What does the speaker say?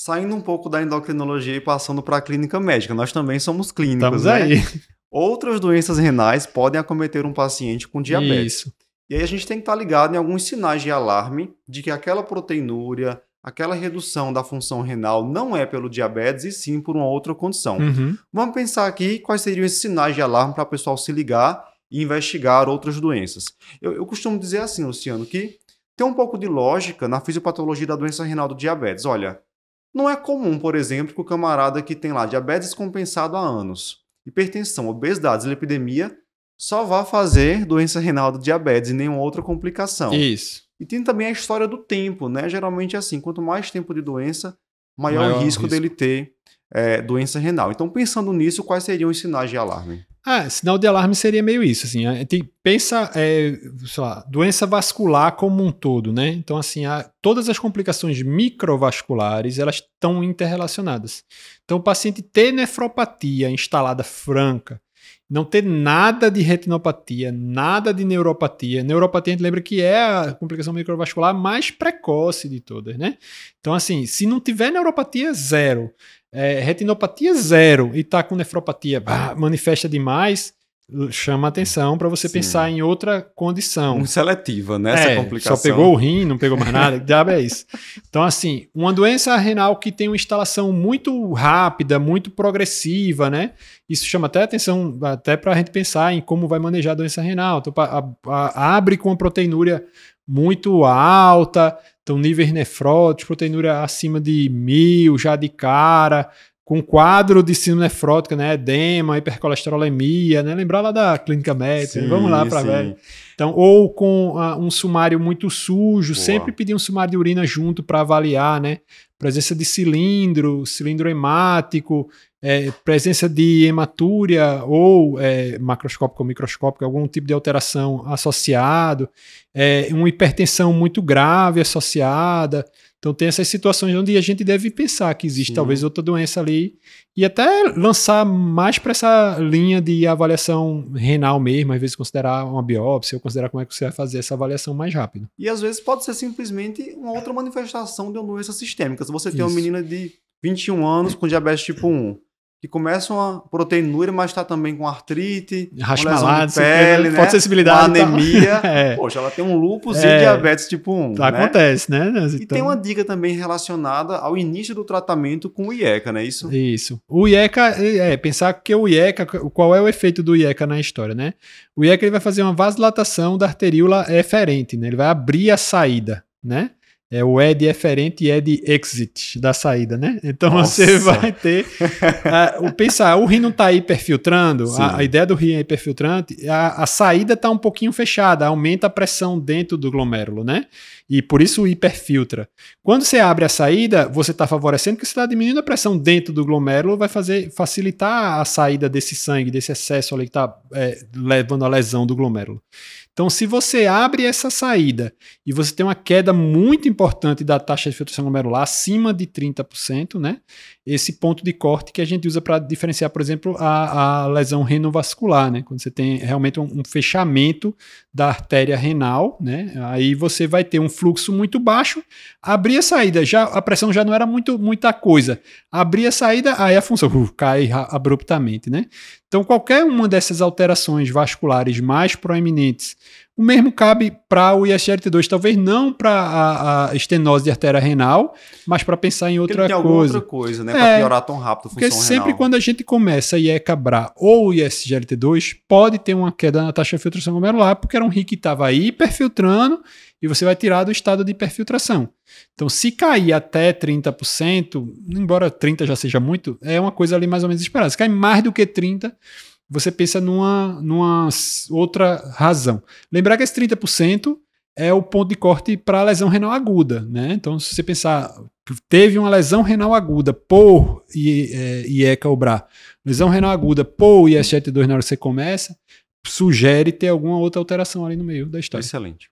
Saindo um pouco da endocrinologia e passando para a clínica médica, nós também somos clínicos, Estamos né? aí. Outras doenças renais podem acometer um paciente com diabetes. Isso. E aí a gente tem que estar ligado em alguns sinais de alarme de que aquela proteinúria, aquela redução da função renal não é pelo diabetes e sim por uma outra condição. Uhum. Vamos pensar aqui quais seriam esses sinais de alarme para o pessoal se ligar e investigar outras doenças. Eu, eu costumo dizer assim, Luciano, que tem um pouco de lógica na fisiopatologia da doença renal do diabetes. Olha, não é comum, por exemplo, que o camarada que tem lá diabetes compensado há anos, hipertensão, obesidade, dislipidemia, só vá fazer doença renal do diabetes e nenhuma outra complicação. Isso. E tem também a história do tempo, né? Geralmente é assim, quanto mais tempo de doença, maior, Maior o risco, risco. dele ter é, doença renal. Então, pensando nisso, quais seriam os sinais de alarme? Ah, sinal de alarme seria meio isso, assim, a gente pensa, é, sei lá, doença vascular como um todo, né? Então, assim, a- todas as complicações microvasculares, elas estão interrelacionadas. Então, o paciente ter nefropatia instalada franca, não ter nada de retinopatia, nada de neuropatia. Neuropatia, a gente lembra que é a complicação microvascular mais precoce de todas, né? Então, assim, se não tiver neuropatia, zero. É, retinopatia, zero. E tá com nefropatia, bah, manifesta demais, chama atenção para você Sim. pensar em outra condição. Muito seletiva, né? Essa É, complicação. Só pegou o rim, não pegou mais nada. que diabo é isso? Então, assim, uma doença renal que tem uma instalação muito rápida, muito progressiva, né? Isso chama até atenção, até para a gente pensar em como vai manejar a doença renal. Então, a- a- abre com uma proteinúria muito alta, então níveis nefróticos, proteinúria acima de mil já de cara, com quadro de síndrome nefrótica, né? Edema, hipercolesterolemia, né? Lembrar lá da clínica médica. Sim, Vamos lá para velho. Então, ou com ah, um sumário muito sujo, Boa. sempre pedir um sumário de urina junto para avaliar, né? Presença de cilindro, cilindro hemático, é, presença de hematúria ou é, macroscópica ou microscópica, algum tipo de alteração associado, é, uma hipertensão muito grave associada. Então, tem essas situações onde a gente deve pensar que existe Sim. talvez outra doença ali e até lançar mais para essa linha de avaliação renal mesmo, às vezes considerar uma biópsia ou considerar como é que você vai fazer essa avaliação mais rápido. E às vezes pode ser simplesmente uma outra manifestação de uma doença sistêmica. Se você tem uma Isso. menina de 21 anos com diabetes tipo 1, que começa uma proteinúria, mas está também com artrite, Rasmalado, de pele, né? e tal. anemia. é, Poxa, ela tem um lúpus e É. diabetes tipo 1. né? acontece, né? E Então- tem uma dica também relacionada ao início do tratamento com o IECA, não é isso? Isso. O IECA, é, pensar que o IECA, qual é o efeito do IECA na história, né? O IECA ele vai fazer uma vasodilatação da arteríola eferente, né? Ele vai abrir a saída, né? É o ED eferente e ED exit da saída, né? Então Nossa. você vai ter. o pensar, o rim não está hiperfiltrando, a, a ideia do rim é hiperfiltrante, a, a saída está um pouquinho fechada, aumenta a pressão dentro do glomérulo, né? E por isso hiperfiltra. Quando você abre a saída, você está favorecendo que você está diminuindo a pressão dentro do glomérulo, vai fazer facilitar a saída desse sangue, desse excesso ali que está levando a lesão do glomérulo. Então, se você abre essa saída e você tem uma queda muito importante da taxa de filtração glomerular acima de 30%, né? Esse ponto de corte que a gente usa para diferenciar, por exemplo, a, a lesão renovascular, né? Quando você tem realmente um, um fechamento da artéria renal, né? Aí você vai ter um fluxo muito baixo, abrir a saída, já a pressão já não era muito muita coisa. Abrir a saída, aí a função uh, cai abruptamente, né? Então, qualquer uma dessas alterações vasculares mais proeminentes, o mesmo cabe para o ISGLT2, talvez não para a, a estenose de artéria renal, mas para pensar em Porque outra coisa. outra coisa, né? É. Pra piorar tão rápido a Porque função sempre renal. quando a gente começa a IECA-BRA ou ISGLT2, pode ter uma queda na taxa de filtração glomerular, porque era um rim que estava hiperfiltrando e você vai tirar do estado de hiperfiltração. Então, se cair até 30%, embora 30% já seja muito, é uma coisa ali mais ou menos esperada. Se cair mais do que 30%, você pensa numa, numa outra razão. Lembrar que esse 30% é o ponto de corte para a lesão renal aguda, né? Então, se você pensar, teve uma lesão renal aguda por I- é, IECA ou BRA, lesão renal aguda por IS72 na hora que você começa, sugere ter alguma outra alteração ali no meio da história. Excelente.